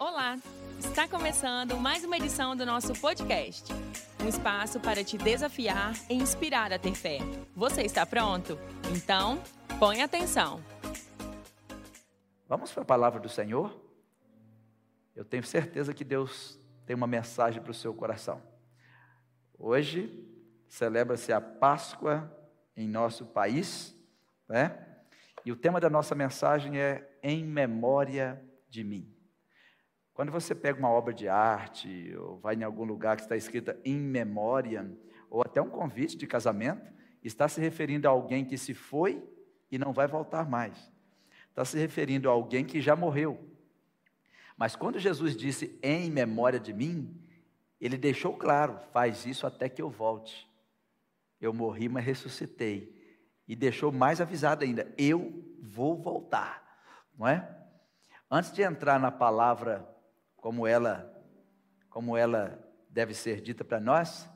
Olá! Está começando mais uma edição do nosso podcast. Um espaço para te desafiar e inspirar a ter fé. Você está pronto? Então, põe atenção. Vamos para a palavra do Senhor? Eu tenho certeza que Deus tem uma mensagem para o seu coração. Hoje celebra-se a Páscoa em nosso país, né? E o tema da nossa mensagem é Em Memória de Mim. Quando você pega uma obra de arte, ou vai em algum lugar que está escrita em memória, ou até um convite de casamento, está se referindo a alguém que se foi e não vai voltar mais. Está se referindo a alguém que já morreu. Mas quando Jesus disse em memória de mim, ele deixou claro: faz isso até que eu volte. Eu morri, mas ressuscitei e deixou mais avisado ainda: eu vou voltar, não é? Antes de entrar na palavra como ela como ela deve ser dita para nós,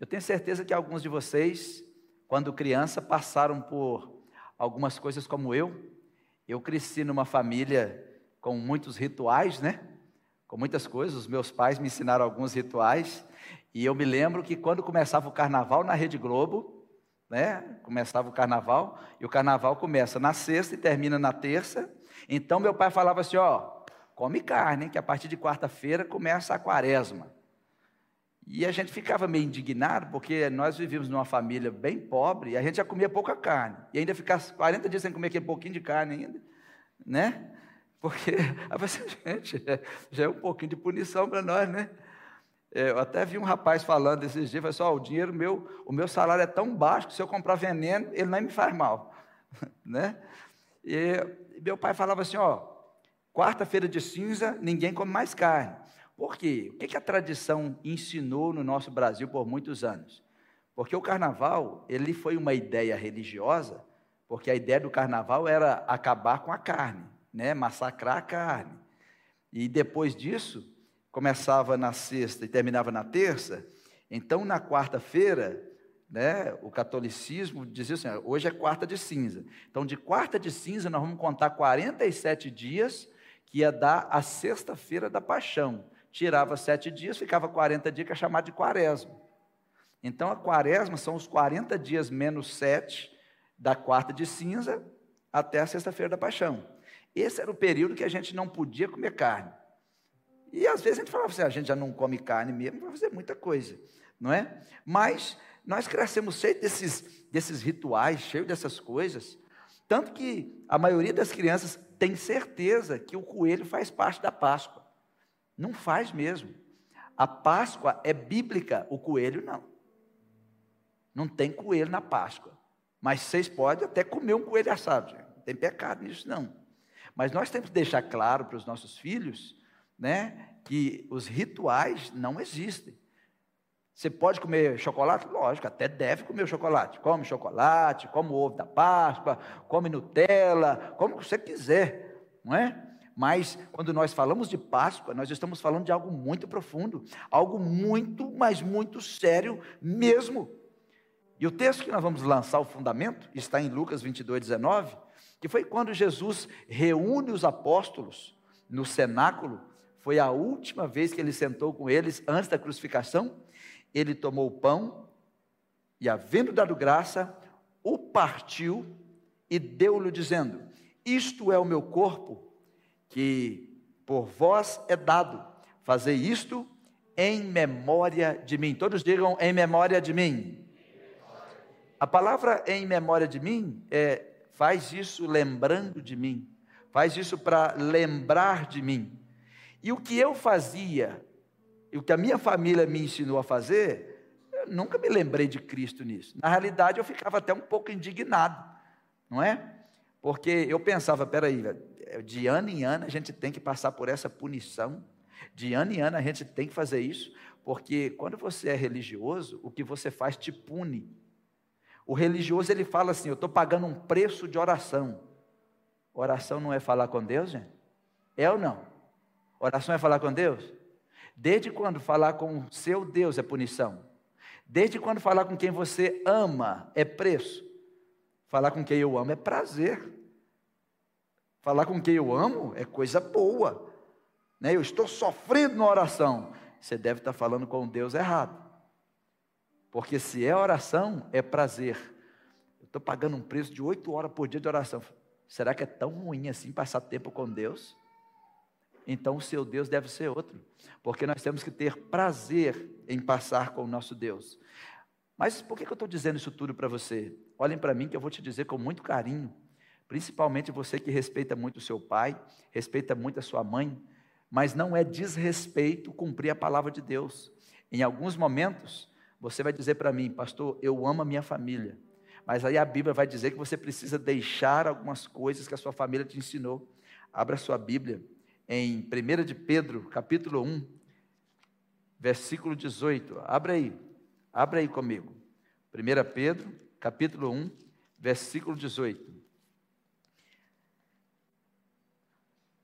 eu tenho certeza que alguns de vocês, quando criança, passaram por algumas coisas como eu. Eu cresci numa família com muitos rituais, né? Com muitas coisas. Os meus pais me ensinaram alguns rituais. E eu me lembro que quando começava o carnaval na Rede Globo, né? Começava o carnaval, e o carnaval começa na sexta e termina na terça. Então meu pai falava assim: ó, come carne, que a partir de quarta-feira começa a quaresma. E a gente ficava meio indignado, porque nós vivíamos numa família bem pobre e a gente já comia pouca carne. E ainda ficar 40 dias sem comer aquele pouquinho de carne ainda, né? Porque, gente, já é um pouquinho de punição para nós, né? É, eu até vi um rapaz falando esses dias, falou assim, oh, o dinheiro meu, o meu salário é tão baixo que se eu comprar veneno, ele nem me faz mal, né? E meu pai falava assim, ó, quarta-feira de cinza, ninguém come mais carne. Por quê? O que a tradição ensinou no nosso Brasil por muitos anos? Porque o carnaval, ele foi uma ideia religiosa, porque a ideia do carnaval era acabar com a carne, né? massacrar a carne. E depois disso, começava na sexta e terminava na terça, então na quarta-feira, né, o catolicismo dizia assim: hoje é quarta de cinza. Então, de quarta de cinza, nós vamos contar 47 dias, que ia dar a sexta-feira da paixão. Tirava sete dias, ficava 40 dias, que é chamado de quaresma. Então, a quaresma são os 40 dias menos sete da quarta de cinza até a sexta-feira da paixão. Esse era o período que a gente não podia comer carne. E às vezes a gente falava assim, ah, a gente já não come carne mesmo, vai fazer muita coisa, não é? Mas nós crescemos cheios desses, desses rituais, cheios dessas coisas, tanto que a maioria das crianças tem certeza que o coelho faz parte da Páscoa. Não faz mesmo. A Páscoa é bíblica, o coelho não. Não tem coelho na Páscoa. Mas vocês podem até comer um coelho assado, gente. não tem pecado nisso não. Mas nós temos que deixar claro para os nossos filhos né, que os rituais não existem. Você pode comer chocolate? Lógico, até deve comer o chocolate. Come chocolate, come o ovo da Páscoa, come Nutella, como você quiser, não é? Mas quando nós falamos de Páscoa, nós estamos falando de algo muito profundo, algo muito, mas muito sério mesmo. E o texto que nós vamos lançar o fundamento está em Lucas 22, 19, que foi quando Jesus reúne os apóstolos no cenáculo foi a última vez que ele sentou com eles antes da crucificação. Ele tomou o pão e, havendo dado graça, o partiu e deu-lhe, dizendo: Isto é o meu corpo, que por vós é dado. Fazei isto em memória de mim. Todos digam em memória de mim. A palavra em memória de mim é faz isso lembrando de mim. Faz isso para lembrar de mim. E o que eu fazia, e o que a minha família me ensinou a fazer, eu nunca me lembrei de Cristo nisso. Na realidade, eu ficava até um pouco indignado, não é? Porque eu pensava, peraí, de ano em ano a gente tem que passar por essa punição, de ano em ano a gente tem que fazer isso, porque quando você é religioso, o que você faz te pune. O religioso ele fala assim: eu estou pagando um preço de oração. Oração não é falar com Deus, gente? É ou não? Oração é falar com Deus? Desde quando falar com seu Deus é punição? Desde quando falar com quem você ama é preço? Falar com quem eu amo é prazer. Falar com quem eu amo é coisa boa. né? eu estou sofrendo na oração, você deve estar falando com Deus errado. Porque se é oração, é prazer. Eu estou pagando um preço de oito horas por dia de oração. Será que é tão ruim assim passar tempo com Deus? Então o seu Deus deve ser outro. Porque nós temos que ter prazer em passar com o nosso Deus. Mas por que eu estou dizendo isso tudo para você? Olhem para mim que eu vou te dizer com muito carinho. Principalmente você que respeita muito o seu pai, respeita muito a sua mãe, mas não é desrespeito cumprir a palavra de Deus. Em alguns momentos, você vai dizer para mim, pastor, eu amo a minha família, mas aí a Bíblia vai dizer que você precisa deixar algumas coisas que a sua família te ensinou. Abra sua Bíblia em 1 de Pedro, capítulo 1, versículo 18. Abra aí, abra aí comigo. 1 Pedro, capítulo 1, versículo 18.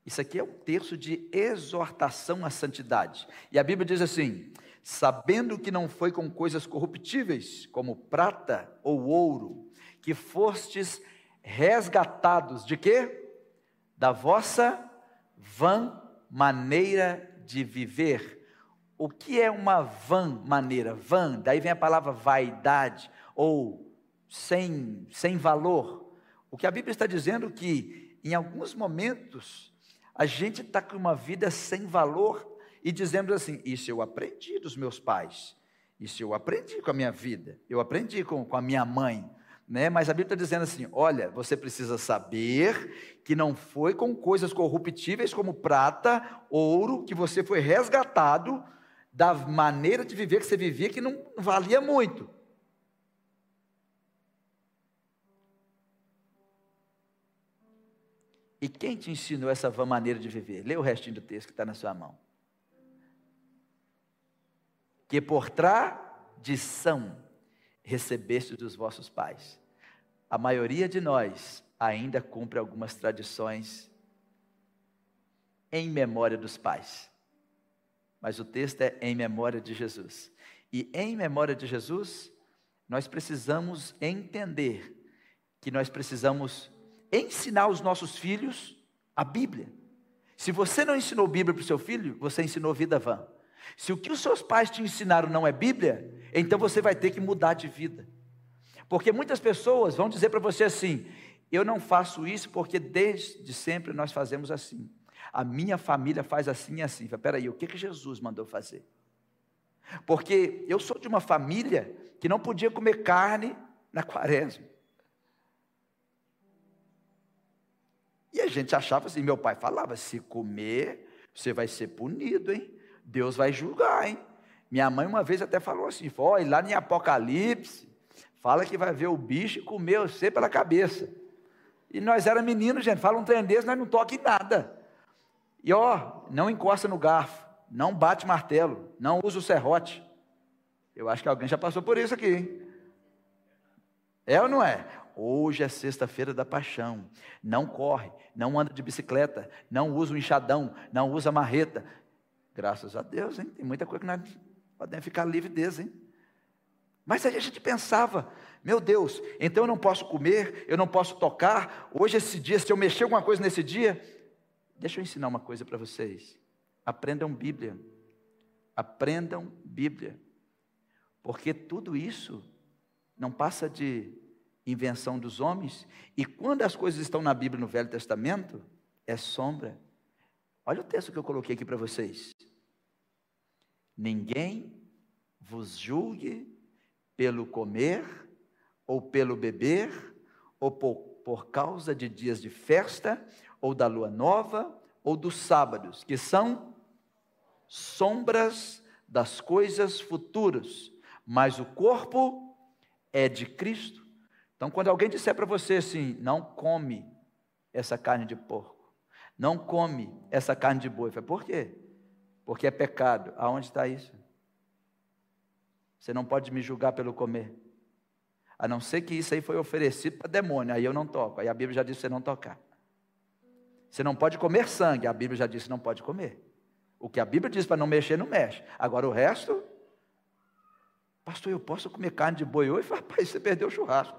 Isso aqui é um terço de exortação à santidade. E a Bíblia diz assim: sabendo que não foi com coisas corruptíveis, como prata ou ouro, que fostes resgatados de quê? Da vossa vã maneira de viver. O que é uma vã maneira? Vã, daí vem a palavra vaidade ou sem, sem valor. O que a Bíblia está dizendo é que em alguns momentos a gente está com uma vida sem valor e dizemos assim: Isso eu aprendi dos meus pais, isso eu aprendi com a minha vida, eu aprendi com, com a minha mãe. Né? Mas a Bíblia está dizendo assim: olha, você precisa saber que não foi com coisas corruptíveis como prata, ouro, que você foi resgatado da maneira de viver que você vivia que não valia muito. E quem te ensinou essa maneira de viver? Lê o restinho do texto que está na sua mão que por tradição recebeste dos vossos pais. A maioria de nós ainda cumpre algumas tradições em memória dos pais. Mas o texto é em memória de Jesus. E em memória de Jesus, nós precisamos entender que nós precisamos ensinar os nossos filhos a Bíblia. Se você não ensinou Bíblia para o seu filho, você ensinou vida vã. Se o que os seus pais te ensinaram não é Bíblia, então você vai ter que mudar de vida. Porque muitas pessoas vão dizer para você assim: eu não faço isso porque desde sempre nós fazemos assim. A minha família faz assim e assim. Peraí, o que, que Jesus mandou fazer? Porque eu sou de uma família que não podia comer carne na quaresma. E a gente achava assim, meu pai falava, se comer, você vai ser punido, hein? Deus vai julgar, hein? Minha mãe uma vez até falou assim: olha, lá em Apocalipse, fala que vai ver o bicho e comer você pela cabeça. E nós era meninos, gente, fala um trem desse, nós não toca em nada. E ó, não encosta no garfo, não bate martelo, não usa o serrote. Eu acho que alguém já passou por isso aqui, hein? É ou não é? Hoje é sexta-feira da paixão. Não corre, não anda de bicicleta, não usa o enxadão, não usa marreta, Graças a Deus, hein? Tem muita coisa que nós podemos ficar livre deles, hein? Mas a gente pensava, meu Deus, então eu não posso comer, eu não posso tocar. Hoje, esse dia, se eu mexer alguma coisa nesse dia, deixa eu ensinar uma coisa para vocês. Aprendam Bíblia. Aprendam Bíblia. Porque tudo isso não passa de invenção dos homens. E quando as coisas estão na Bíblia, no Velho Testamento, é sombra Olha o texto que eu coloquei aqui para vocês. Ninguém vos julgue pelo comer, ou pelo beber, ou por, por causa de dias de festa, ou da lua nova, ou dos sábados, que são sombras das coisas futuras, mas o corpo é de Cristo. Então, quando alguém disser para você assim, não come essa carne de porco, não come essa carne de boi. Falei, por quê? Porque é pecado. Aonde está isso? Você não pode me julgar pelo comer. A não ser que isso aí foi oferecido para demônio, aí eu não toco. Aí a Bíblia já disse você não tocar. Você não pode comer sangue, a Bíblia já disse não pode comer. O que a Bíblia diz para não mexer, não mexe. Agora o resto, pastor, eu posso comer carne de boi hoje? Rapaz, você perdeu o churrasco.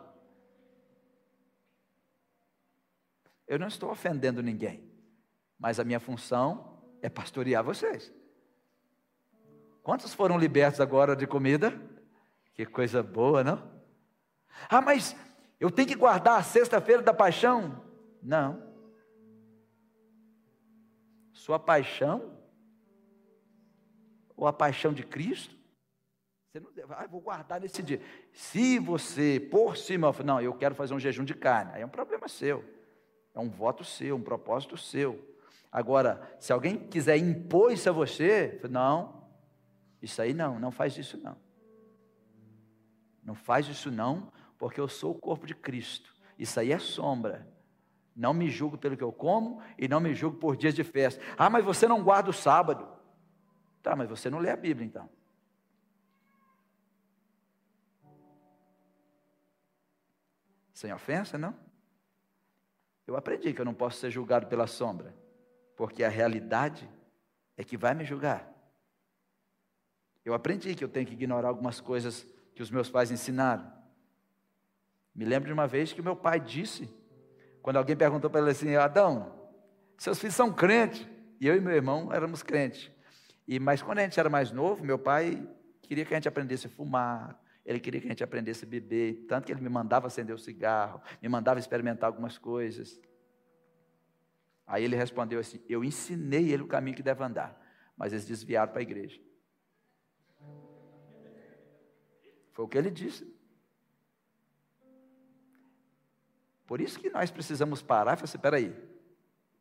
Eu não estou ofendendo ninguém. Mas a minha função é pastorear vocês. Quantos foram libertos agora de comida? Que coisa boa, não? Ah, mas eu tenho que guardar a sexta-feira da paixão? Não. Sua paixão? Ou a paixão de Cristo? Você não deve, ah, vou guardar nesse dia. Se você, por cima, não, eu quero fazer um jejum de carne, aí é um problema seu. É um voto seu, um propósito seu. Agora, se alguém quiser impor isso a você, não, isso aí não, não faz isso não. Não faz isso não, porque eu sou o corpo de Cristo. Isso aí é sombra. Não me julgo pelo que eu como e não me julgo por dias de festa. Ah, mas você não guarda o sábado. Tá, mas você não lê a Bíblia então. Sem ofensa, não? Eu aprendi que eu não posso ser julgado pela sombra, porque a realidade é que vai me julgar. Eu aprendi que eu tenho que ignorar algumas coisas que os meus pais ensinaram. Me lembro de uma vez que meu pai disse, quando alguém perguntou para ele assim: Adão, seus filhos são crentes. E eu e meu irmão éramos crentes. E, mas quando a gente era mais novo, meu pai queria que a gente aprendesse a fumar, ele queria que a gente aprendesse a beber, tanto que ele me mandava acender o cigarro, me mandava experimentar algumas coisas. Aí ele respondeu assim: Eu ensinei ele o caminho que deve andar, mas eles desviaram para a igreja. Foi o que ele disse. Por isso que nós precisamos parar e falar assim: peraí,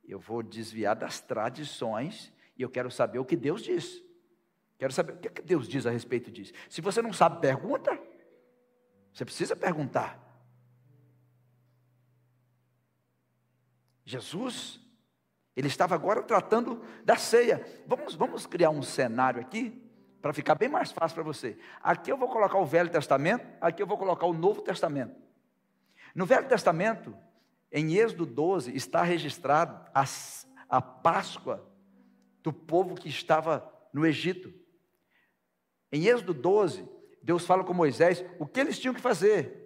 eu vou desviar das tradições e eu quero saber o que Deus diz. Quero saber o que, é Deus diz a respeito disso. Se você não sabe, pergunta. Você precisa perguntar. Jesus, ele estava agora tratando da ceia. Vamos, vamos criar um cenário aqui para ficar bem mais fácil para você. Aqui eu vou colocar o Velho Testamento, aqui eu vou colocar o Novo Testamento. No Velho Testamento, em Êxodo 12, está registrado a, a Páscoa do povo que estava no Egito. Em Êxodo 12, Deus fala com Moisés o que eles tinham que fazer.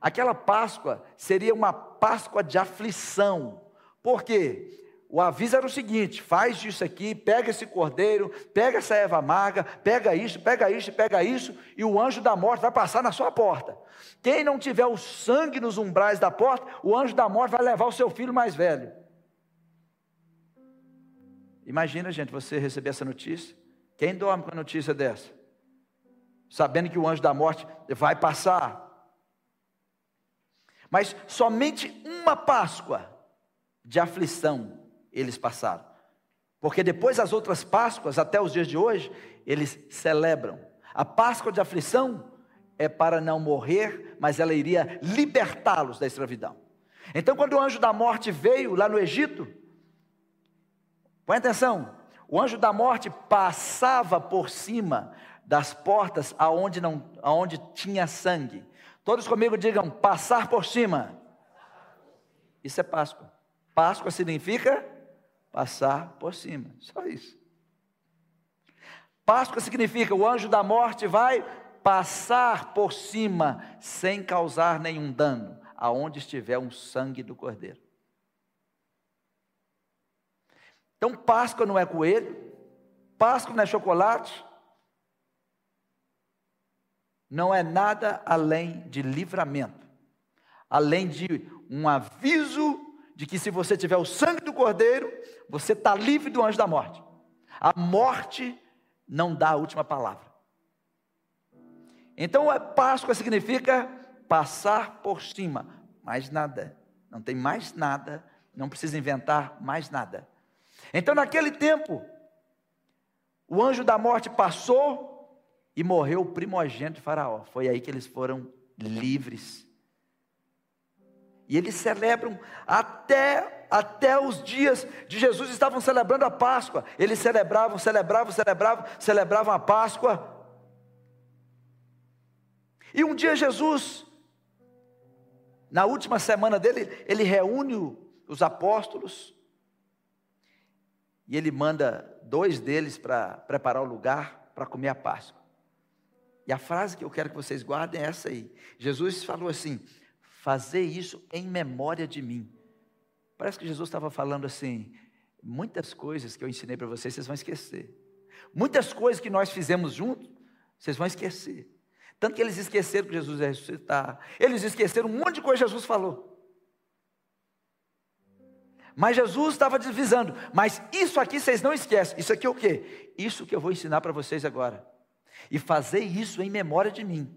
Aquela Páscoa seria uma Páscoa de aflição. Por quê? O aviso era o seguinte: faz isso aqui, pega esse cordeiro, pega essa erva amarga, pega isso, pega isso, pega isso, e o anjo da morte vai passar na sua porta. Quem não tiver o sangue nos umbrais da porta, o anjo da morte vai levar o seu filho mais velho. Imagina, gente, você receber essa notícia. Quem dorme com a notícia dessa? sabendo que o anjo da morte vai passar. Mas somente uma Páscoa de aflição eles passaram. Porque depois as outras Páscoas, até os dias de hoje, eles celebram. A Páscoa de aflição é para não morrer, mas ela iria libertá-los da escravidão. Então, quando o anjo da morte veio lá no Egito, põe atenção, o anjo da morte passava por cima das portas aonde não aonde tinha sangue. Todos comigo digam passar por cima. Isso é Páscoa. Páscoa significa passar por cima. Só isso. Páscoa significa o anjo da morte vai passar por cima sem causar nenhum dano aonde estiver um sangue do cordeiro. Então Páscoa não é coelho, Páscoa não é chocolate, não é nada além de livramento, além de um aviso de que se você tiver o sangue do cordeiro, você está livre do anjo da morte. A morte não dá a última palavra. Então a Páscoa significa passar por cima, mais nada, não tem mais nada, não precisa inventar mais nada. Então naquele tempo, o anjo da morte passou e morreu o primogênito de Faraó. Foi aí que eles foram livres. E eles celebram até até os dias de Jesus estavam celebrando a Páscoa. Eles celebravam, celebravam, celebravam, celebravam a Páscoa. E um dia Jesus, na última semana dele, ele reúne os apóstolos e ele manda dois deles para preparar o lugar para comer a Páscoa. E a frase que eu quero que vocês guardem é essa aí. Jesus falou assim: fazer isso em memória de mim. Parece que Jesus estava falando assim: muitas coisas que eu ensinei para vocês, vocês vão esquecer. Muitas coisas que nós fizemos juntos, vocês vão esquecer. Tanto que eles esqueceram que Jesus ia ressuscitar. Eles esqueceram um monte de coisa que Jesus falou. Mas Jesus estava divisando. Mas isso aqui vocês não esquecem. Isso aqui é o quê? Isso que eu vou ensinar para vocês agora. E fazer isso em memória de mim.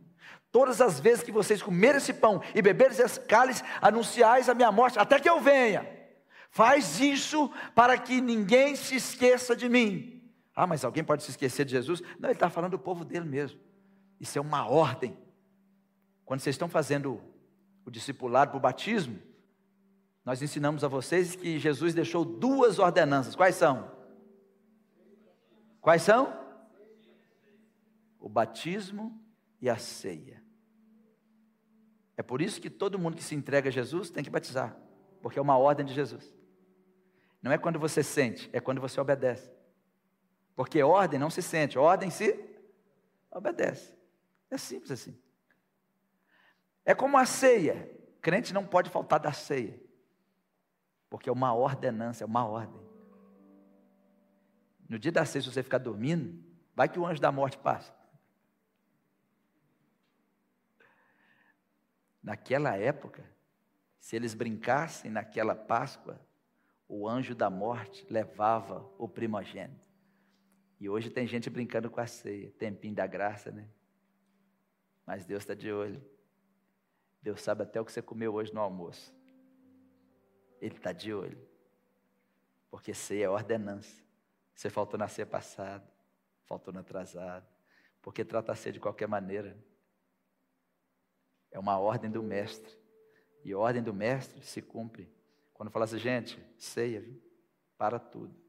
Todas as vezes que vocês comerem esse pão e beberem esse cálice, anunciais a minha morte, até que eu venha. Faz isso para que ninguém se esqueça de mim. Ah, mas alguém pode se esquecer de Jesus? Não, ele está falando do povo dele mesmo. Isso é uma ordem. Quando vocês estão fazendo o discipulado para o batismo, nós ensinamos a vocês que Jesus deixou duas ordenanças. Quais são? Quais são? O batismo e a ceia. É por isso que todo mundo que se entrega a Jesus tem que batizar, porque é uma ordem de Jesus. Não é quando você sente, é quando você obedece. Porque ordem não se sente, ordem se obedece. É simples assim. É como a ceia. Crente não pode faltar da ceia. Porque é uma ordenança, é uma ordem. No dia da ceia, se você ficar dormindo, vai que o anjo da morte passa. Naquela época, se eles brincassem naquela Páscoa, o anjo da morte levava o primogênito. E hoje tem gente brincando com a ceia, tempinho da graça, né? Mas Deus está de olho. Deus sabe até o que você comeu hoje no almoço. Ele está de olho. Porque ceia é ordenança. Você faltou na ceia passada, faltou na atrasada. Porque trata a ceia de qualquer maneira. É uma ordem do mestre. E a ordem do mestre se cumpre. Quando fala assim, gente, ceia, viu? para tudo.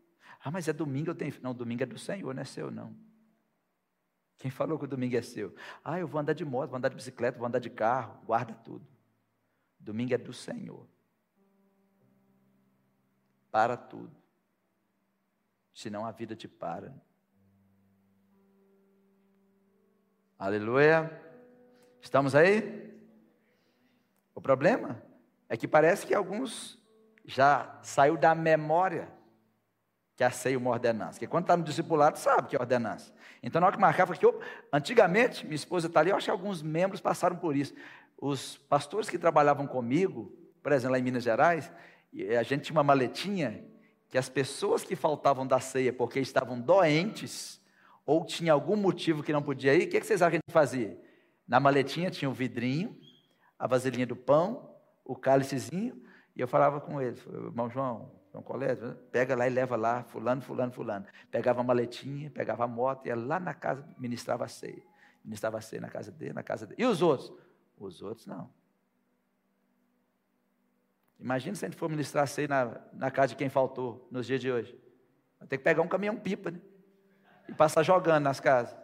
Ah, mas é domingo, eu tenho. Não, domingo é do Senhor, não é seu, não. Quem falou que o domingo é seu? Ah, eu vou andar de moto, vou andar de bicicleta, vou andar de carro, guarda tudo. Domingo é do Senhor. Para tudo. Senão a vida te para. Aleluia. Estamos aí? O problema é que parece que alguns já saiu da memória que a ceia é uma ordenança. Porque quando está no discipulado, sabe que é ordenança. Então, na hora que marcava, que eu, antigamente, minha esposa está ali, eu acho que alguns membros passaram por isso. Os pastores que trabalhavam comigo, por exemplo, lá em Minas Gerais, a gente tinha uma maletinha que as pessoas que faltavam da ceia porque estavam doentes, ou tinha algum motivo que não podia ir, o que, que vocês acham que a gente fazia? Na maletinha tinha o vidrinho, a vasilhinha do pão, o cálicezinho, e eu falava com ele, irmão João, João Colégio, pega lá e leva lá, fulano, fulano, fulano. Pegava a maletinha, pegava a moto, ia lá na casa, ministrava a ceia. Ministrava a ceia na casa dele, na casa dele. E os outros? Os outros não. Imagina se a gente for ministrar a ceia na, na casa de quem faltou nos dias de hoje. Vai ter que pegar um caminhão pipa, né? E passar jogando nas casas.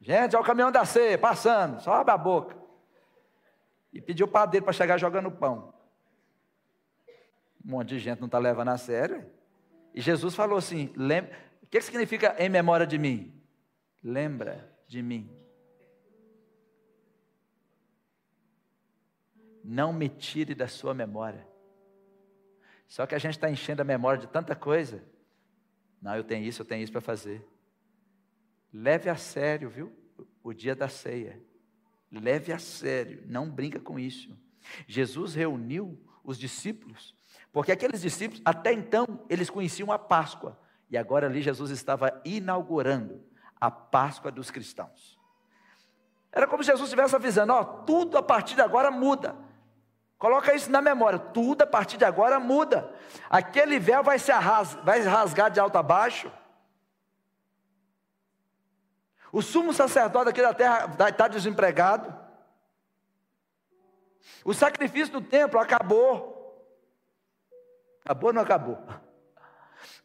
Gente, olha o caminhão da ceia, passando, só abre a boca. E pediu o padeiro para chegar jogando pão. Um monte de gente não está levando a sério. E Jesus falou assim: lembra, o que significa em memória de mim? Lembra de mim. Não me tire da sua memória. Só que a gente está enchendo a memória de tanta coisa. Não, eu tenho isso, eu tenho isso para fazer. Leve a sério, viu? O dia da ceia. Leve a sério, não brinca com isso. Jesus reuniu os discípulos, porque aqueles discípulos, até então, eles conheciam a Páscoa, e agora ali Jesus estava inaugurando a Páscoa dos cristãos. Era como se Jesus estivesse avisando: ó, tudo a partir de agora muda. Coloca isso na memória, tudo a partir de agora muda. Aquele véu vai se rasgar, vai rasgar de alto a baixo. O sumo sacerdote aqui da terra está desempregado. O sacrifício do templo acabou. Acabou ou não acabou?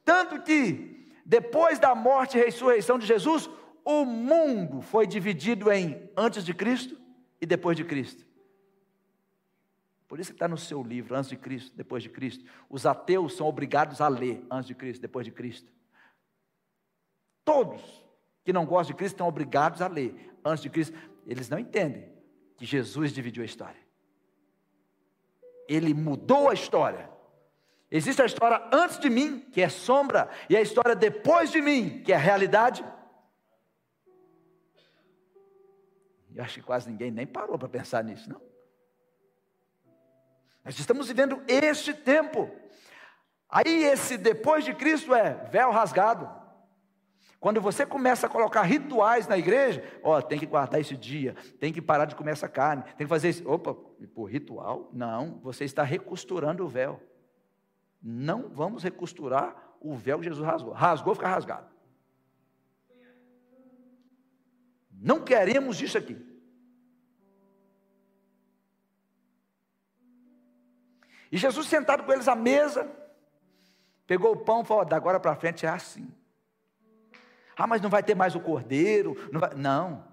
Tanto que, depois da morte e ressurreição de Jesus, o mundo foi dividido em antes de Cristo e depois de Cristo. Por isso que está no seu livro, antes de Cristo, depois de Cristo. Os ateus são obrigados a ler antes de Cristo, depois de Cristo. Todos que não gostam de Cristo estão obrigados a ler antes de Cristo. Eles não entendem que Jesus dividiu a história. Ele mudou a história. Existe a história antes de mim, que é sombra, e a história depois de mim, que é realidade. Eu acho que quase ninguém nem parou para pensar nisso, não. Nós estamos vivendo este tempo. Aí esse depois de Cristo é véu rasgado. Quando você começa a colocar rituais na igreja, ó, tem que guardar esse dia, tem que parar de comer essa carne, tem que fazer isso. Opa, por ritual? Não, você está recosturando o véu. Não vamos recosturar o véu que Jesus rasgou. Rasgou, fica rasgado. Não queremos isso aqui. E Jesus sentado com eles à mesa, pegou o pão e falou: da agora para frente é assim. Ah, mas não vai ter mais o cordeiro? Não, vai... não,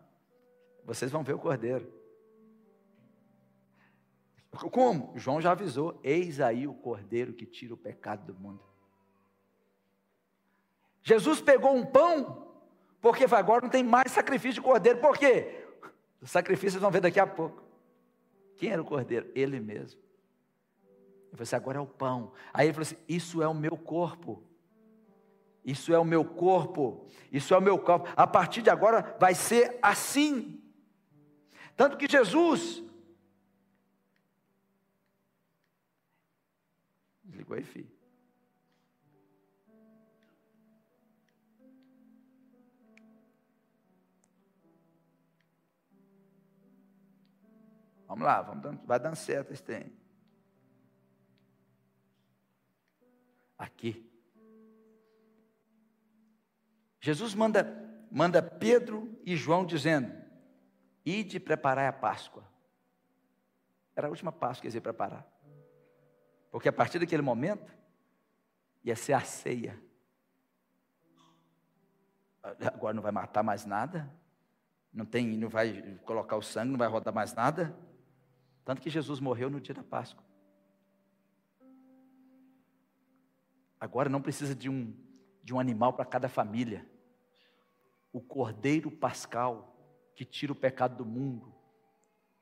vocês vão ver o cordeiro. Como? João já avisou: eis aí o cordeiro que tira o pecado do mundo. Jesus pegou um pão, porque agora não tem mais sacrifício de cordeiro. Por quê? Os sacrifícios vocês vão ver daqui a pouco. Quem era o cordeiro? Ele mesmo. Ele falou assim: agora é o pão. Aí ele falou assim: Isso é o meu corpo. Isso é o meu corpo. Isso é o meu corpo. A partir de agora vai ser assim. Tanto que Jesus. Desligou aí, filho. Vamos lá, vamos vai dando certo esse tempo. Jesus manda, manda Pedro e João dizendo: Ide preparar a Páscoa. Era a última Páscoa que eles iam preparar. Porque a partir daquele momento, ia ser a ceia. Agora não vai matar mais nada, não tem, não vai colocar o sangue, não vai rodar mais nada. Tanto que Jesus morreu no dia da Páscoa. Agora não precisa de um, de um animal para cada família. O cordeiro pascal que tira o pecado do mundo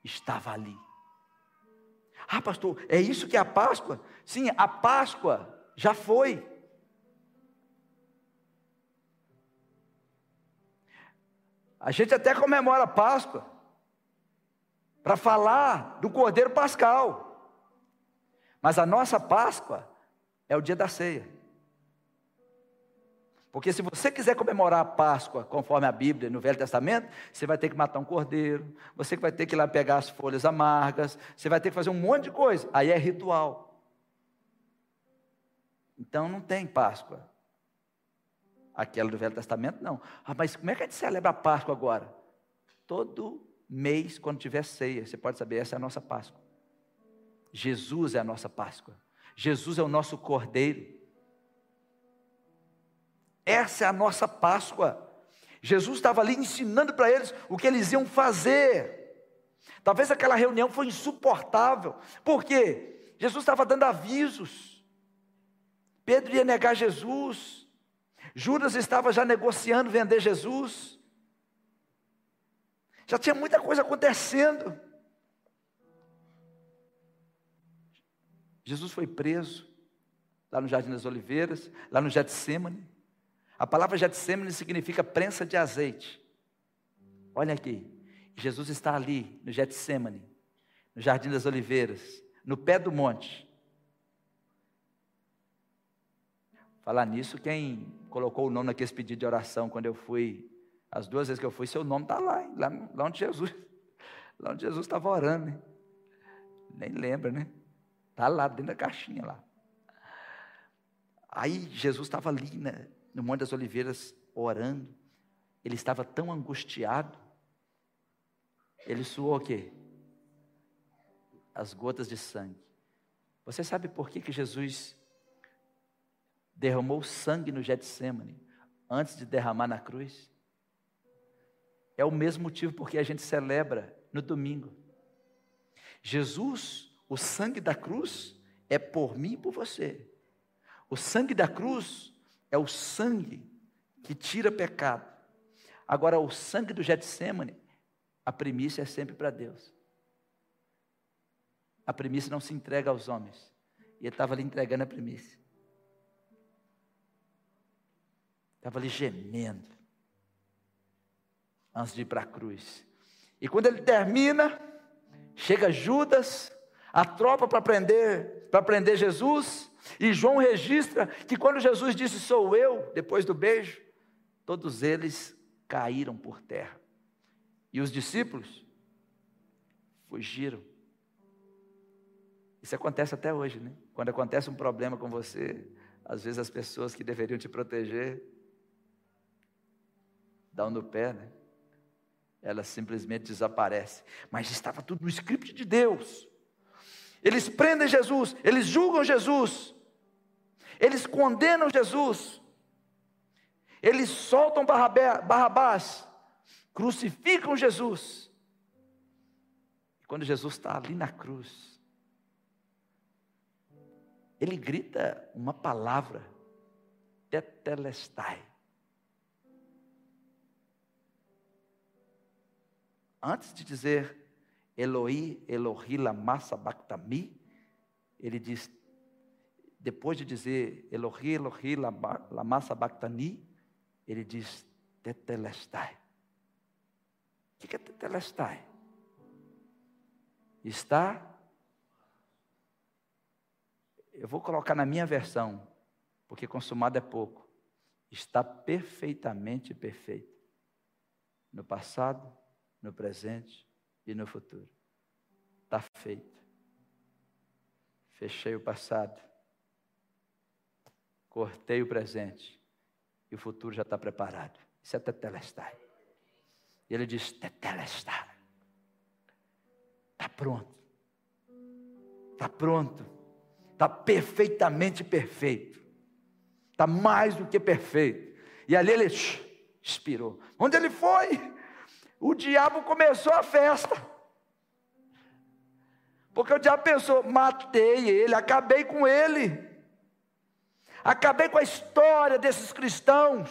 estava ali. Ah, pastor, é isso que é a Páscoa? Sim, a Páscoa já foi. A gente até comemora a Páscoa para falar do Cordeiro Pascal. Mas a nossa Páscoa é o dia da ceia. Porque se você quiser comemorar a Páscoa, conforme a Bíblia no Velho Testamento, você vai ter que matar um cordeiro, você vai ter que ir lá pegar as folhas amargas, você vai ter que fazer um monte de coisa. Aí é ritual. Então não tem Páscoa. Aquela do Velho Testamento, não. Ah, mas como é que a gente celebra a Páscoa agora? Todo mês, quando tiver ceia, você pode saber, essa é a nossa Páscoa. Jesus é a nossa Páscoa. Jesus é o nosso cordeiro. Essa é a nossa Páscoa. Jesus estava ali ensinando para eles o que eles iam fazer. Talvez aquela reunião foi insuportável. Por quê? Jesus estava dando avisos. Pedro ia negar Jesus. Judas estava já negociando vender Jesus. Já tinha muita coisa acontecendo. Jesus foi preso lá no Jardim das Oliveiras, lá no Getsemane. A palavra Getsemane significa prensa de azeite. Olha aqui, Jesus está ali no Getsemane, no Jardim das Oliveiras, no pé do monte. Falar nisso, quem colocou o nome naquele pedido de oração quando eu fui, as duas vezes que eu fui, seu nome está lá, lá, lá onde Jesus, lá onde Jesus estava orando, né? Nem lembra, né? Está lá dentro da caixinha lá. Aí Jesus estava ali né, no Monte das Oliveiras orando. Ele estava tão angustiado. Ele suou o quê? As gotas de sangue. Você sabe por que, que Jesus derramou sangue no Getsemane antes de derramar na cruz? É o mesmo motivo porque a gente celebra no domingo. Jesus o sangue da cruz é por mim e por você. O sangue da cruz é o sangue que tira pecado. Agora, o sangue do Getsemane, a primícia é sempre para Deus. A primícia não se entrega aos homens. E ele estava ali entregando a primícia. Estava ali gemendo. Antes de ir para a cruz. E quando ele termina, chega Judas, a tropa para prender, para prender Jesus, e João registra que quando Jesus disse sou eu, depois do beijo, todos eles caíram por terra. E os discípulos fugiram. Isso acontece até hoje, né? Quando acontece um problema com você, às vezes as pessoas que deveriam te proteger dão no pé, né? Elas simplesmente desaparecem. Mas estava tudo no script de Deus. Eles prendem Jesus, eles julgam Jesus, eles condenam Jesus, eles soltam Barrabás, crucificam Jesus. E quando Jesus está ali na cruz, ele grita uma palavra, tetelestai. Antes de dizer Eloi, Elohi, lama sabachthani, ele diz, depois de dizer Elohi, Elohi, lama sabachthani, ele diz tetelestai. O que é tetelestai? Está, eu vou colocar na minha versão, porque consumado é pouco, está perfeitamente perfeito. No passado, no presente e no futuro. Está feito. Fechei o passado. Cortei o presente. E o futuro já está preparado. Isso é tetelestai. E ele diz: tetelestai. Está pronto. Está pronto. Está perfeitamente perfeito. Está mais do que perfeito. E ali ele expirou. Onde ele foi? O diabo começou a festa. Porque o diabo pensou: matei ele, acabei com ele, acabei com a história desses cristãos.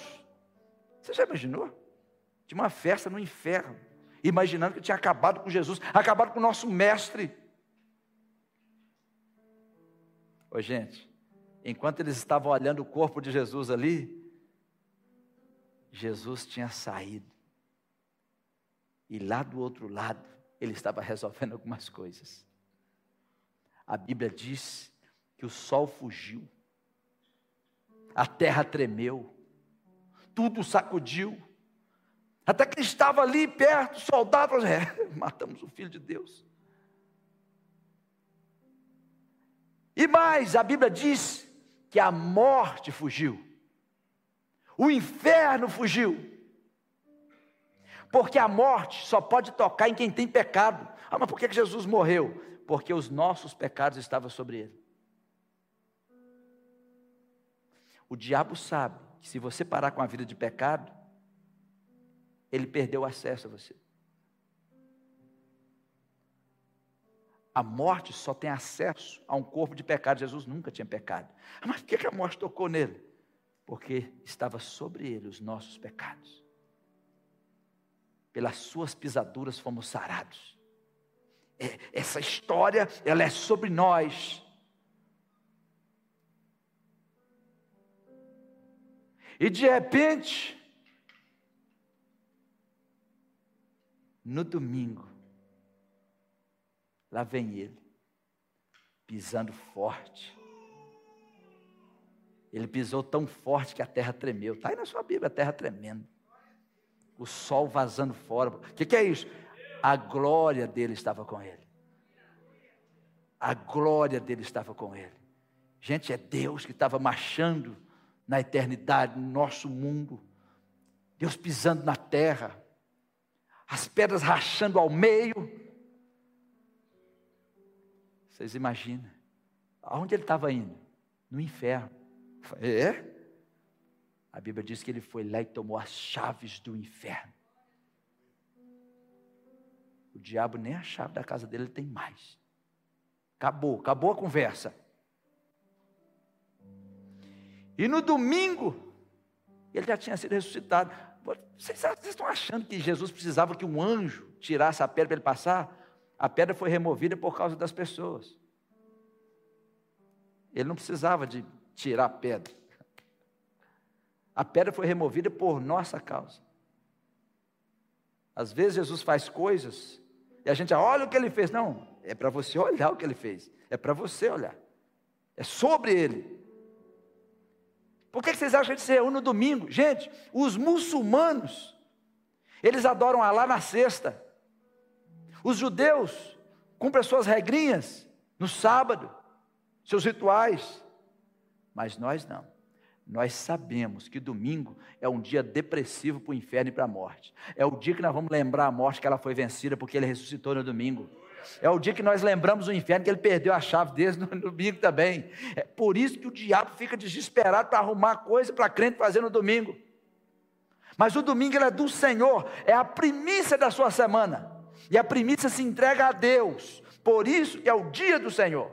Você já imaginou? Tinha uma festa no inferno, imaginando que tinha acabado com Jesus, acabado com o nosso mestre. Ô gente, enquanto eles estavam olhando o corpo de Jesus ali, Jesus tinha saído. E lá do outro lado, ele estava resolvendo algumas coisas. A Bíblia diz que o sol fugiu, a terra tremeu, tudo sacudiu, até que estava ali perto, soldados, é, matamos o filho de Deus. E mais, a Bíblia diz que a morte fugiu, o inferno fugiu, porque a morte só pode tocar em quem tem pecado. Ah, mas por que Jesus morreu? Porque os nossos pecados estavam sobre ele. O diabo sabe que se você parar com a vida de pecado, ele perdeu acesso a você. A morte só tem acesso a um corpo de pecado. Jesus nunca tinha pecado. Ah, mas por que a morte tocou nele? Porque estava sobre ele os nossos pecados pelas suas pisaduras fomos sarados. É, essa história, ela é sobre nós. E de repente, no domingo, lá vem ele, pisando forte. Ele pisou tão forte que a terra tremeu. Está aí na sua Bíblia, a terra tremendo o sol vazando fora. O que, que é isso? A glória dele estava com ele. A glória dele estava com ele. Gente, é Deus que estava marchando na eternidade, no nosso mundo. Deus pisando na terra, as pedras rachando ao meio. Vocês imaginam? Aonde ele estava indo? No inferno. É? A Bíblia diz que ele foi lá e tomou as chaves do inferno. O diabo nem a chave da casa dele tem mais. Acabou, acabou a conversa. E no domingo, ele já tinha sido ressuscitado. Vocês, vocês estão achando que Jesus precisava que um anjo tirasse a pedra para ele passar? A pedra foi removida por causa das pessoas. Ele não precisava de tirar a pedra. A pedra foi removida por nossa causa. Às vezes Jesus faz coisas e a gente olha o que ele fez. Não, é para você olhar o que ele fez. É para você olhar. É sobre ele. Por que vocês acham que a gente se reúne no domingo? Gente, os muçulmanos, eles adoram Allah na sexta. Os judeus cumprem as suas regrinhas no sábado, seus rituais. Mas nós não. Nós sabemos que domingo é um dia depressivo para o inferno e para a morte. É o dia que nós vamos lembrar a morte que ela foi vencida porque ele ressuscitou no domingo. É o dia que nós lembramos o inferno que ele perdeu a chave dele no domingo também. É por isso que o diabo fica desesperado para arrumar coisa para crente fazer no domingo. Mas o domingo é do Senhor, é a primícia da sua semana. E a primícia se entrega a Deus. Por isso que é o dia do Senhor.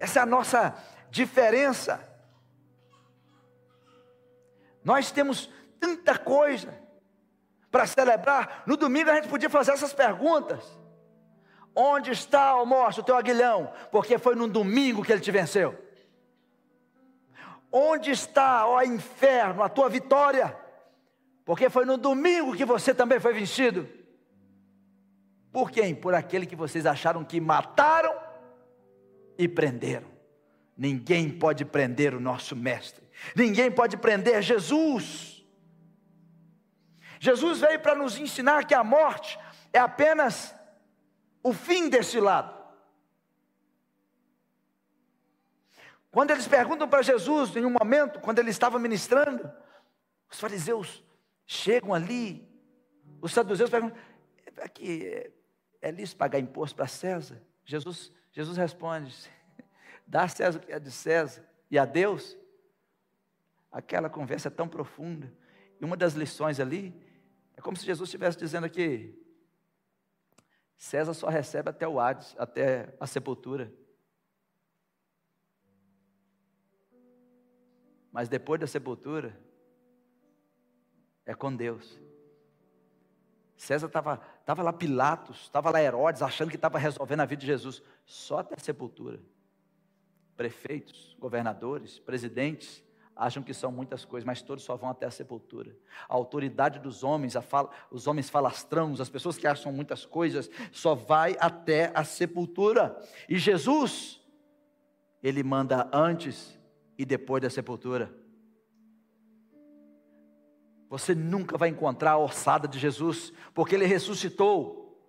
Essa é a nossa diferença. Nós temos tanta coisa para celebrar. No domingo a gente podia fazer essas perguntas. Onde está, ó morte, o teu aguilhão? Porque foi no domingo que ele te venceu. Onde está, ó inferno, a tua vitória? Porque foi no domingo que você também foi vencido. Por quem? Por aquele que vocês acharam que mataram e prenderam. Ninguém pode prender o nosso mestre. Ninguém pode prender Jesus. Jesus veio para nos ensinar que a morte é apenas o fim desse lado. Quando eles perguntam para Jesus, em um momento, quando ele estava ministrando, os fariseus chegam ali, os saduceus perguntam: aqui, é, é lícito pagar imposto para César? Jesus, Jesus responde: dá a César o que é de César e a Deus. Aquela conversa é tão profunda. E uma das lições ali é como se Jesus estivesse dizendo aqui: César só recebe até o Hades, até a sepultura. Mas depois da sepultura, é com Deus. César estava tava lá Pilatos, estava lá Herodes, achando que estava resolvendo a vida de Jesus, só até a sepultura. Prefeitos, governadores, presidentes, acham que são muitas coisas, mas todos só vão até a sepultura. A autoridade dos homens, fala, os homens falastrãos, as pessoas que acham muitas coisas, só vai até a sepultura. E Jesus, ele manda antes e depois da sepultura. Você nunca vai encontrar a ossada de Jesus, porque ele ressuscitou.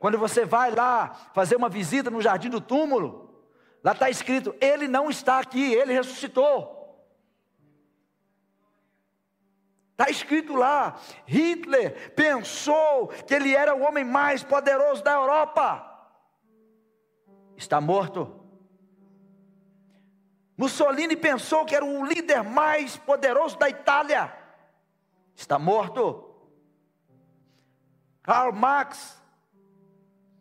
Quando você vai lá fazer uma visita no jardim do túmulo, lá está escrito: Ele não está aqui, ele ressuscitou. Está escrito lá: Hitler pensou que ele era o homem mais poderoso da Europa. Está morto. Mussolini pensou que era o líder mais poderoso da Itália. Está morto. Karl Marx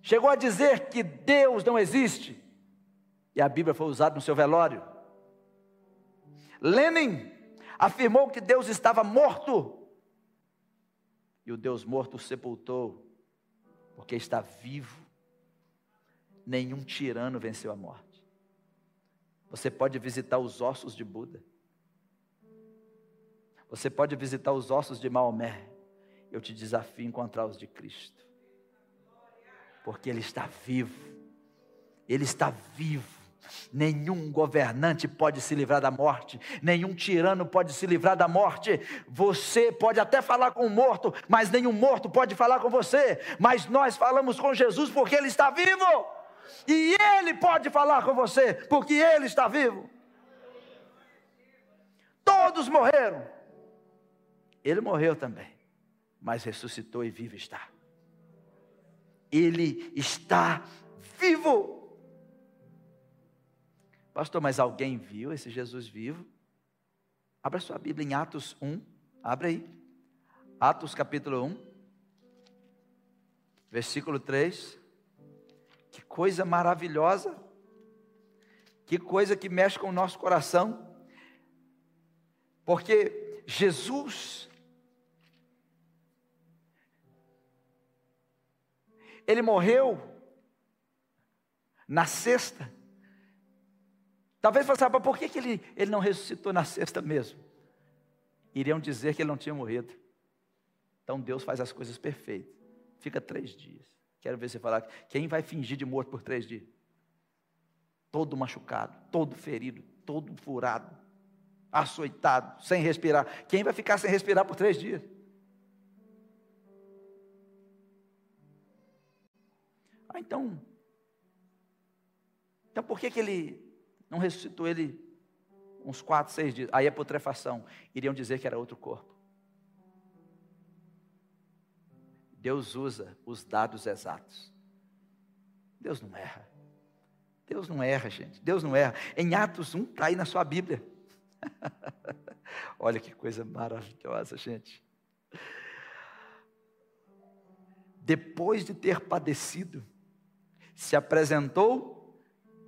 chegou a dizer que Deus não existe. E a Bíblia foi usada no seu velório. Lenin afirmou que Deus estava morto. E o Deus morto o sepultou, porque está vivo. Nenhum tirano venceu a morte. Você pode visitar os ossos de Buda. Você pode visitar os ossos de Maomé. Eu te desafio a encontrar os de Cristo. Porque Ele está vivo. Ele está vivo. Nenhum governante pode se livrar da morte, nenhum tirano pode se livrar da morte. Você pode até falar com o morto, mas nenhum morto pode falar com você. Mas nós falamos com Jesus porque Ele está vivo. E Ele pode falar com você, porque Ele está vivo. Todos morreram. Ele morreu também, mas ressuscitou e vivo está. Ele está vivo. Pastor, mas alguém viu esse Jesus vivo? Abra sua Bíblia em Atos 1. Abra aí. Atos capítulo 1, versículo 3. Que coisa maravilhosa. Que coisa que mexe com o nosso coração. Porque Jesus Ele morreu na sexta. Talvez você saiba por que, que ele, ele não ressuscitou na sexta mesmo. Iriam dizer que ele não tinha morrido. Então Deus faz as coisas perfeitas. Fica três dias. Quero ver você falar. Quem vai fingir de morto por três dias? Todo machucado, todo ferido, todo furado, açoitado, sem respirar. Quem vai ficar sem respirar por três dias? Ah, então. Então por que, que ele não ressuscitou ele uns quatro, seis dias? Aí é putrefação. Iriam dizer que era outro corpo. Deus usa os dados exatos. Deus não erra. Deus não erra, gente. Deus não erra. Em Atos 1 está aí na sua Bíblia. Olha que coisa maravilhosa, gente. Depois de ter padecido, se apresentou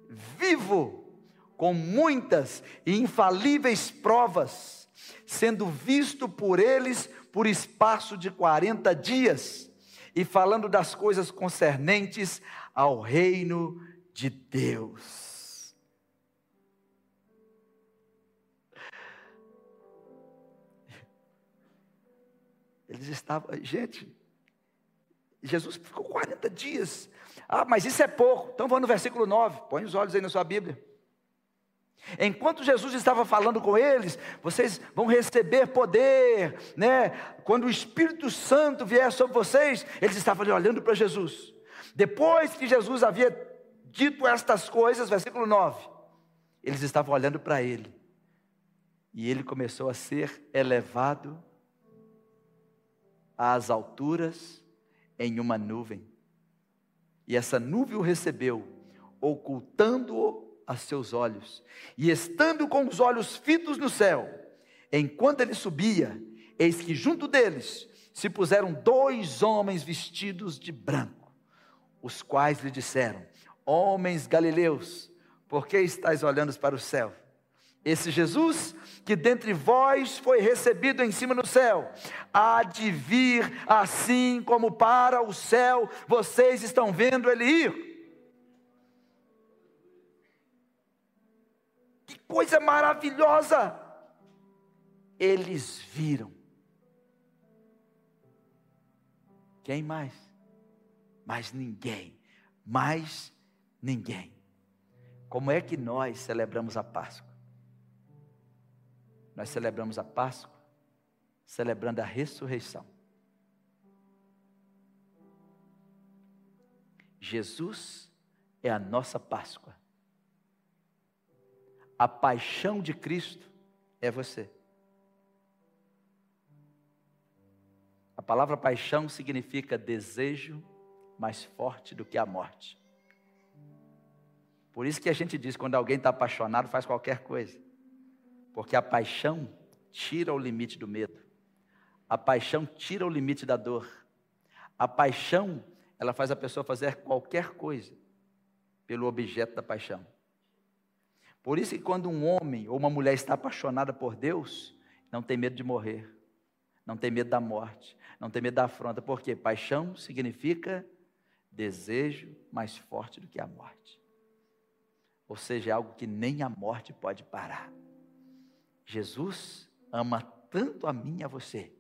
vivo, com muitas e infalíveis provas, sendo visto por eles por espaço de 40 dias e falando das coisas concernentes ao reino de Deus. Eles estavam, gente, Jesus ficou 40 dias. Ah, mas isso é pouco. Então vamos no versículo 9. Põe os olhos aí na sua Bíblia. Enquanto Jesus estava falando com eles, vocês vão receber poder, né? Quando o Espírito Santo vier sobre vocês, eles estavam ali olhando para Jesus. Depois que Jesus havia dito estas coisas, versículo 9, eles estavam olhando para ele. E ele começou a ser elevado às alturas em uma nuvem. E essa nuvem o recebeu, ocultando-o a seus olhos. E estando com os olhos fitos no céu, enquanto ele subia, eis que junto deles se puseram dois homens vestidos de branco, os quais lhe disseram: Homens galileus, por que estáis olhando para o céu? Esse Jesus que dentre vós foi recebido em cima no céu, há de vir assim como para o céu vocês estão vendo ele ir. coisa maravilhosa. Eles viram. Quem mais? Mais ninguém. Mais ninguém. Como é que nós celebramos a Páscoa? Nós celebramos a Páscoa celebrando a ressurreição. Jesus é a nossa Páscoa a paixão de Cristo é você. A palavra paixão significa desejo mais forte do que a morte. Por isso que a gente diz quando alguém está apaixonado faz qualquer coisa, porque a paixão tira o limite do medo, a paixão tira o limite da dor, a paixão ela faz a pessoa fazer qualquer coisa pelo objeto da paixão. Por isso que quando um homem ou uma mulher está apaixonada por Deus, não tem medo de morrer, não tem medo da morte, não tem medo da afronta, porque paixão significa desejo mais forte do que a morte. Ou seja, é algo que nem a morte pode parar. Jesus ama tanto a mim e a você,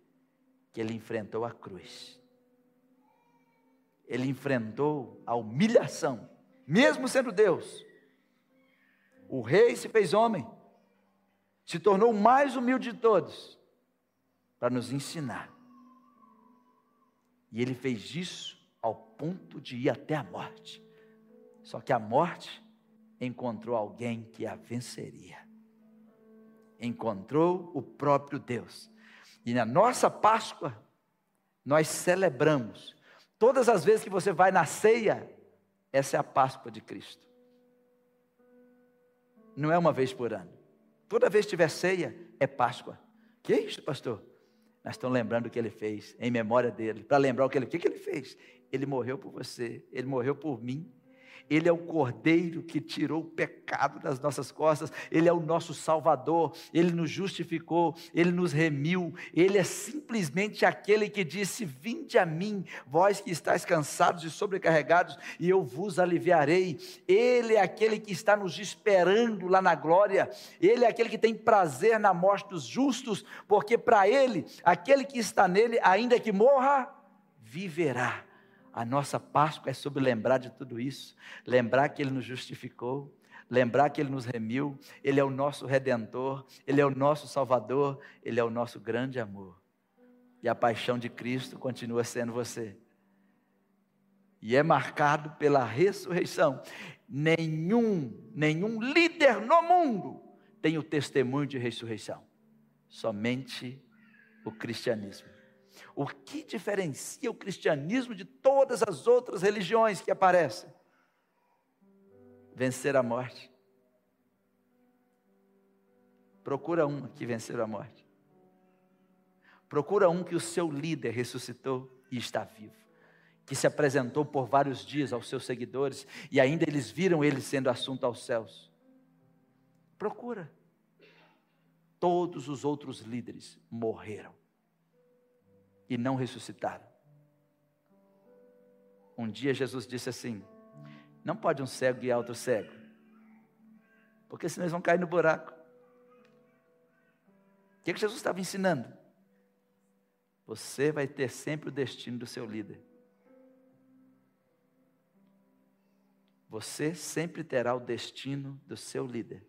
que ele enfrentou a cruz. Ele enfrentou a humilhação, mesmo sendo Deus o rei se fez homem, se tornou o mais humilde de todos, para nos ensinar. E ele fez isso ao ponto de ir até a morte. Só que a morte encontrou alguém que a venceria. Encontrou o próprio Deus. E na nossa Páscoa, nós celebramos. Todas as vezes que você vai na ceia, essa é a Páscoa de Cristo não é uma vez por ano. Toda vez que tiver ceia, é Páscoa. Que é isso, pastor? Nós estamos lembrando o que ele fez, em memória dele, para lembrar o que ele, o que ele fez. Ele morreu por você, ele morreu por mim. Ele é o Cordeiro que tirou o pecado das nossas costas, Ele é o nosso Salvador, Ele nos justificou, Ele nos remiu, Ele é simplesmente aquele que disse: Vinde a mim, vós que estáis cansados e sobrecarregados, e eu vos aliviarei. Ele é aquele que está nos esperando lá na glória, Ele é aquele que tem prazer na morte dos justos, porque para Ele, aquele que está nele, ainda que morra, viverá. A nossa Páscoa é sobre lembrar de tudo isso, lembrar que Ele nos justificou, lembrar que Ele nos remiu, Ele é o nosso redentor, Ele é o nosso Salvador, Ele é o nosso grande amor. E a paixão de Cristo continua sendo você. E é marcado pela ressurreição. Nenhum, nenhum líder no mundo tem o testemunho de ressurreição. Somente o cristianismo. O que diferencia o cristianismo de todas as outras religiões que aparecem? Vencer a morte. Procura um que venceu a morte. Procura um que o seu líder ressuscitou e está vivo. Que se apresentou por vários dias aos seus seguidores e ainda eles viram ele sendo assunto aos céus. Procura. Todos os outros líderes morreram e não ressuscitaram. Um dia Jesus disse assim: Não pode um cego guiar outro cego, porque senão eles vão cair no buraco. O que, é que Jesus estava ensinando? Você vai ter sempre o destino do seu líder. Você sempre terá o destino do seu líder.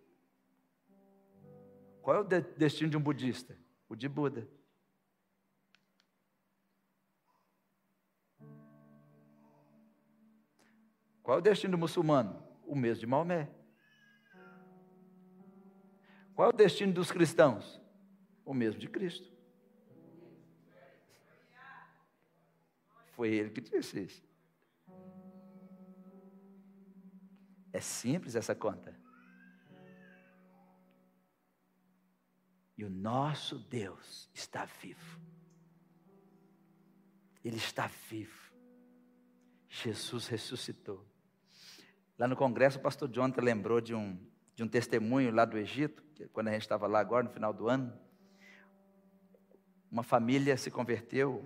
Qual é o destino de um budista? O de Buda. Qual é o destino do muçulmano? O mesmo de Maomé. Qual é o destino dos cristãos? O mesmo de Cristo. Foi ele que disse isso. É simples essa conta. E o nosso Deus está vivo. Ele está vivo. Jesus ressuscitou. Lá no congresso, o pastor Jonathan lembrou de um, de um testemunho lá do Egito, quando a gente estava lá agora, no final do ano. Uma família se converteu,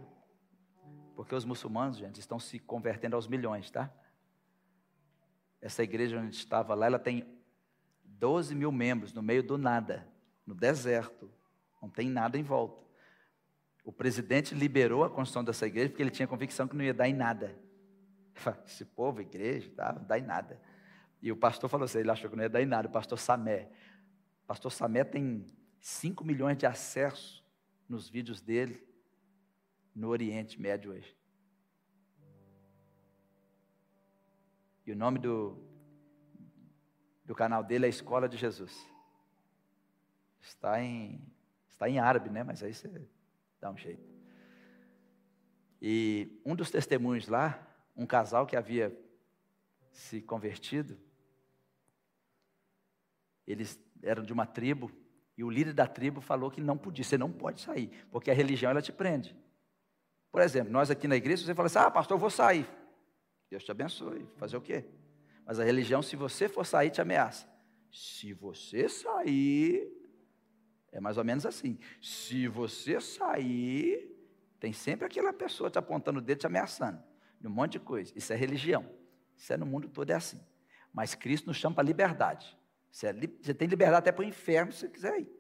porque os muçulmanos, gente, estão se convertendo aos milhões, tá? Essa igreja onde a gente estava lá, ela tem 12 mil membros no meio do nada, no deserto, não tem nada em volta. O presidente liberou a construção dessa igreja porque ele tinha convicção que não ia dar em nada. Esse povo, igreja, tá, não dá em nada. E o pastor falou assim, ele achou que não ia dar em nada, o pastor Samé. O pastor Samé tem 5 milhões de acessos nos vídeos dele no Oriente Médio hoje. E o nome do, do canal dele é Escola de Jesus. Está em, está em árabe, né? Mas aí você dá um jeito. E um dos testemunhos lá um casal que havia se convertido, eles eram de uma tribo, e o líder da tribo falou que não podia, você não pode sair, porque a religião ela te prende. Por exemplo, nós aqui na igreja, você fala assim: ah, pastor, eu vou sair. Deus te abençoe. Fazer o quê? Mas a religião, se você for sair, te ameaça. Se você sair, é mais ou menos assim. Se você sair, tem sempre aquela pessoa te apontando o dedo, te ameaçando um monte de coisa. Isso é religião. Isso é no mundo todo é assim. Mas Cristo nos chama para liberdade. Você, é, você tem liberdade até para o inferno se você quiser ir.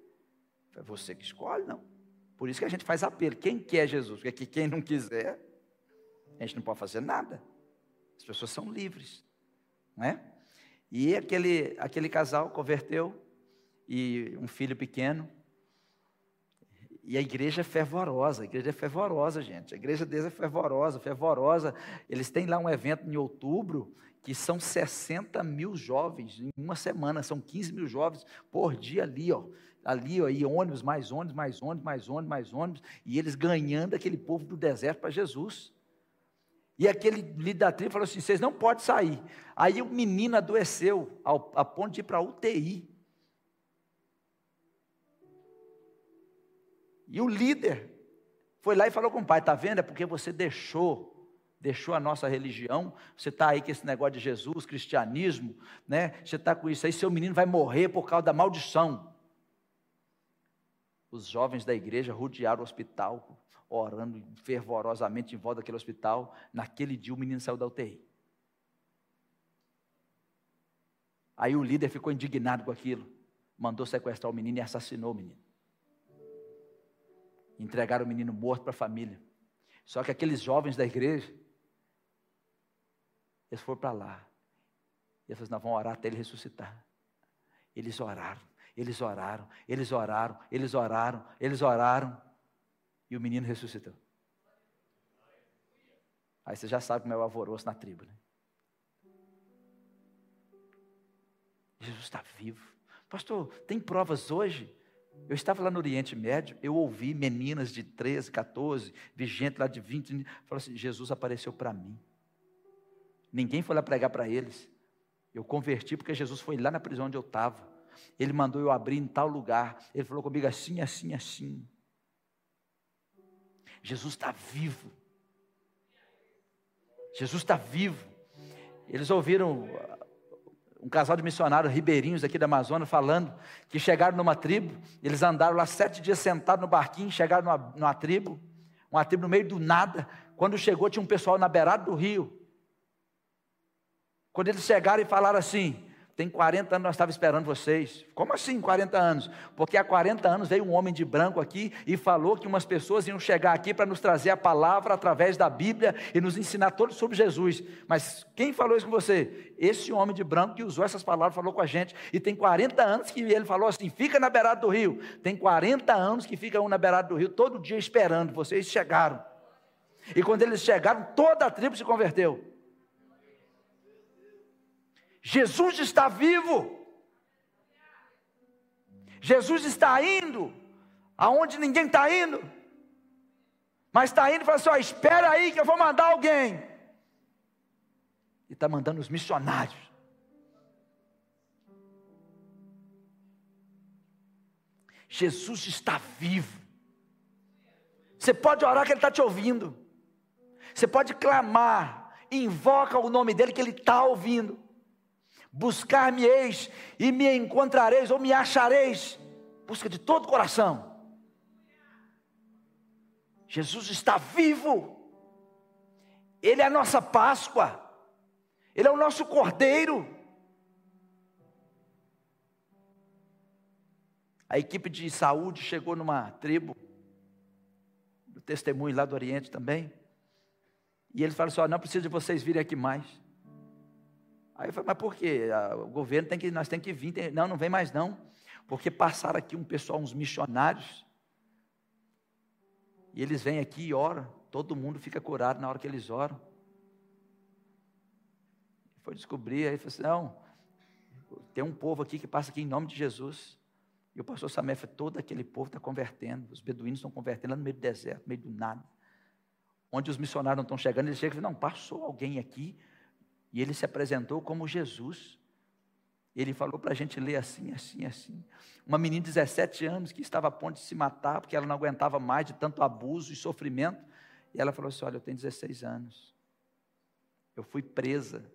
É você que escolhe, não. Por isso que a gente faz apelo. Quem quer Jesus? Porque quem não quiser, a gente não pode fazer nada. As pessoas são livres. Não é? E aquele, aquele casal converteu e um filho pequeno e a igreja é fervorosa, a igreja é fervorosa, gente. A igreja deles é fervorosa, fervorosa. Eles têm lá um evento em outubro que são 60 mil jovens em uma semana, são 15 mil jovens por dia ali, ó. Ali, ó, e ônibus, mais ônibus, mais ônibus, mais ônibus, mais ônibus, e eles ganhando aquele povo do deserto para Jesus. E aquele líder da tribo falou assim: vocês não podem sair. Aí o menino adoeceu ao, a ponto de ir para a UTI. E o líder foi lá e falou com o pai: está vendo? É porque você deixou deixou a nossa religião, você está aí com esse negócio de Jesus, cristianismo, né? Você está com isso aí, seu menino vai morrer por causa da maldição. Os jovens da igreja rodearam o hospital, orando fervorosamente em volta daquele hospital. Naquele dia o menino saiu da UTI. Aí o líder ficou indignado com aquilo, mandou sequestrar o menino e assassinou o menino. Entregaram o menino morto para a família. Só que aqueles jovens da igreja, eles foram para lá. E eles falaram, nós vamos orar até ele ressuscitar. Eles oraram, eles oraram, eles oraram, eles oraram, eles oraram. E o menino ressuscitou. Aí você já sabe como é o alvoroço na tribo. Né? Jesus está vivo. Pastor, tem provas hoje? Eu estava lá no Oriente Médio, eu ouvi meninas de 13, 14, vi gente lá de 20, falou assim: Jesus apareceu para mim. Ninguém foi lá pregar para eles. Eu converti porque Jesus foi lá na prisão onde eu estava. Ele mandou eu abrir em tal lugar. Ele falou comigo assim, assim, assim. Jesus está vivo. Jesus está vivo. Eles ouviram um casal de missionários ribeirinhos aqui da Amazônia falando que chegaram numa tribo, eles andaram lá sete dias sentados no barquinho, chegaram numa, numa tribo, uma tribo no meio do nada. Quando chegou, tinha um pessoal na beirada do rio. Quando eles chegaram e falaram assim: tem 40 anos nós estávamos esperando vocês. Como assim 40 anos? Porque há 40 anos veio um homem de branco aqui e falou que umas pessoas iam chegar aqui para nos trazer a palavra através da Bíblia e nos ensinar tudo sobre Jesus. Mas quem falou isso com você? Esse homem de branco que usou essas palavras falou com a gente. E tem 40 anos que ele falou assim: fica na beirada do rio. Tem 40 anos que fica um na beirada do rio todo dia esperando. Vocês chegaram. E quando eles chegaram, toda a tribo se converteu. Jesus está vivo. Jesus está indo aonde ninguém está indo. Mas está indo e fala assim: ó, espera aí que eu vou mandar alguém. E está mandando os missionários. Jesus está vivo. Você pode orar que Ele está te ouvindo. Você pode clamar, invoca o nome dele que Ele está ouvindo. Buscar-me-eis e me encontrareis, ou me achareis. Busca de todo o coração. Jesus está vivo. Ele é a nossa Páscoa. Ele é o nosso Cordeiro. A equipe de saúde chegou numa tribo, do testemunho lá do Oriente também. E ele falou assim: oh, não precisa de vocês virem aqui mais. Aí eu falei, mas por quê? O governo tem que, nós temos que vir. Tem... Não, não vem mais não. Porque passaram aqui um pessoal, uns missionários. E eles vêm aqui e oram. Todo mundo fica curado na hora que eles oram. Foi descobrir, aí falou assim, não, tem um povo aqui que passa aqui em nome de Jesus. E o pastor Samé falou, todo aquele povo está convertendo. Os beduínos estão convertendo lá no meio do deserto, no meio do nada. Onde os missionários não estão chegando, eles chegam e falam, não, passou alguém aqui e ele se apresentou como Jesus. Ele falou para a gente ler assim, assim, assim. Uma menina de 17 anos que estava a ponto de se matar, porque ela não aguentava mais de tanto abuso e sofrimento. E ela falou assim: Olha, eu tenho 16 anos. Eu fui presa,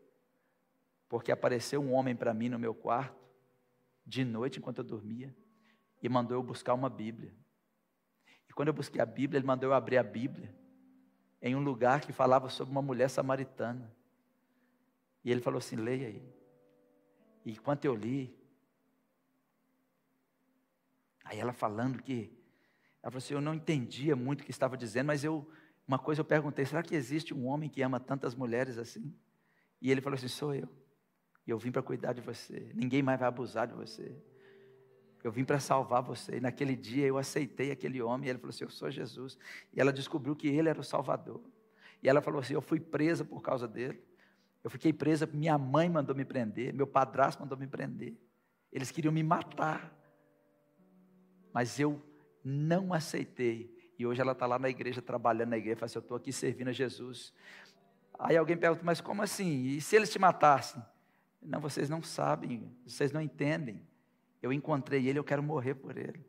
porque apareceu um homem para mim no meu quarto, de noite, enquanto eu dormia, e mandou eu buscar uma Bíblia. E quando eu busquei a Bíblia, ele mandou eu abrir a Bíblia, em um lugar que falava sobre uma mulher samaritana. E ele falou assim: leia aí. E enquanto eu li, aí ela falando que, ela falou assim: eu não entendia muito o que estava dizendo, mas eu, uma coisa eu perguntei: será que existe um homem que ama tantas mulheres assim? E ele falou assim: sou eu. E eu vim para cuidar de você. Ninguém mais vai abusar de você. Eu vim para salvar você. E naquele dia eu aceitei aquele homem. E ele falou assim: Eu sou Jesus. E ela descobriu que ele era o Salvador. E ela falou assim: Eu fui presa por causa dele. Eu fiquei presa, minha mãe mandou me prender, meu padrasto mandou me prender. Eles queriam me matar. Mas eu não aceitei. E hoje ela está lá na igreja, trabalhando na igreja, fala assim, eu estou aqui servindo a Jesus. Aí alguém pergunta, mas como assim? E se eles te matassem? Não, vocês não sabem, vocês não entendem. Eu encontrei ele, eu quero morrer por ele.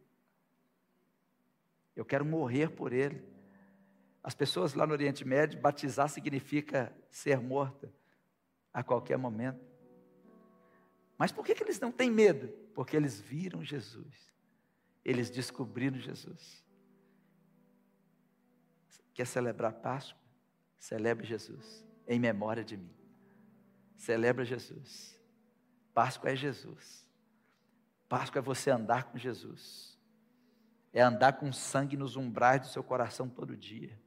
Eu quero morrer por ele. As pessoas lá no Oriente Médio, batizar significa ser morta a qualquer momento. Mas por que, que eles não têm medo? Porque eles viram Jesus, eles descobriram Jesus. Quer celebrar Páscoa? Celebre Jesus, em memória de mim. Celebra Jesus. Páscoa é Jesus. Páscoa é você andar com Jesus. É andar com sangue nos umbrais do seu coração todo dia.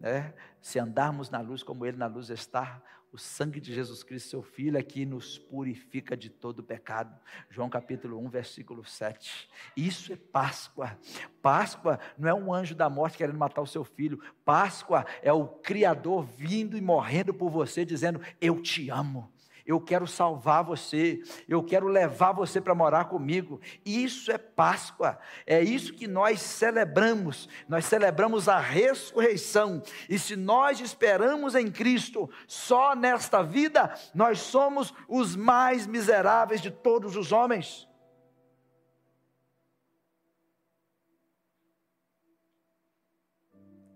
É? Se andarmos na luz como Ele na luz está, o sangue de Jesus Cristo, seu Filho, é que nos purifica de todo pecado. João capítulo 1, versículo 7. Isso é Páscoa. Páscoa não é um anjo da morte querendo matar o seu filho. Páscoa é o Criador vindo e morrendo por você, dizendo: Eu te amo eu quero salvar você, eu quero levar você para morar comigo. Isso é Páscoa, é isso que nós celebramos. Nós celebramos a ressurreição, e se nós esperamos em Cristo só nesta vida, nós somos os mais miseráveis de todos os homens.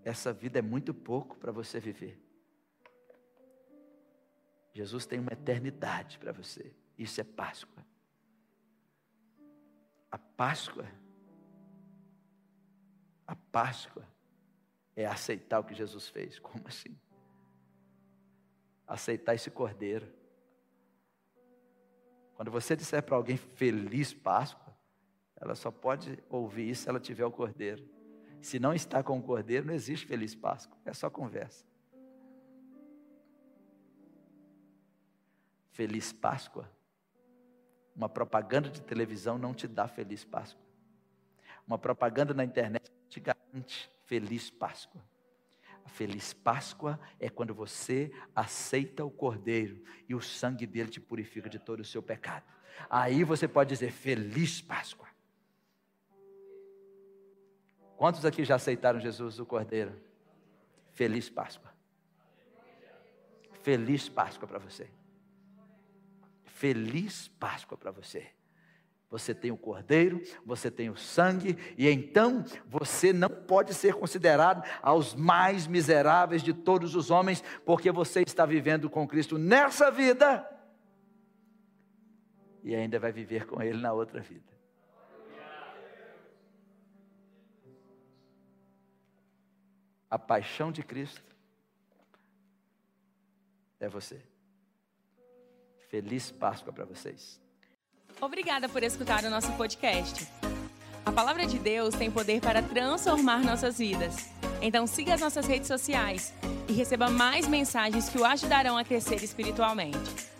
Essa vida é muito pouco para você viver. Jesus tem uma eternidade para você. Isso é Páscoa. A Páscoa, a Páscoa é aceitar o que Jesus fez. Como assim? Aceitar esse cordeiro. Quando você disser para alguém feliz Páscoa, ela só pode ouvir isso se ela tiver o cordeiro. Se não está com o cordeiro, não existe feliz Páscoa. É só conversa. Feliz Páscoa. Uma propaganda de televisão não te dá Feliz Páscoa. Uma propaganda na internet te garante Feliz Páscoa. A Feliz Páscoa é quando você aceita o Cordeiro e o sangue dele te purifica de todo o seu pecado. Aí você pode dizer Feliz Páscoa. Quantos aqui já aceitaram Jesus, o Cordeiro? Feliz Páscoa. Feliz Páscoa para você. Feliz Páscoa para você. Você tem o cordeiro, você tem o sangue, e então você não pode ser considerado aos mais miseráveis de todos os homens, porque você está vivendo com Cristo nessa vida e ainda vai viver com Ele na outra vida. A paixão de Cristo é você. Feliz Páscoa para vocês. Obrigada por escutar o nosso podcast. A palavra de Deus tem poder para transformar nossas vidas. Então siga as nossas redes sociais e receba mais mensagens que o ajudarão a crescer espiritualmente.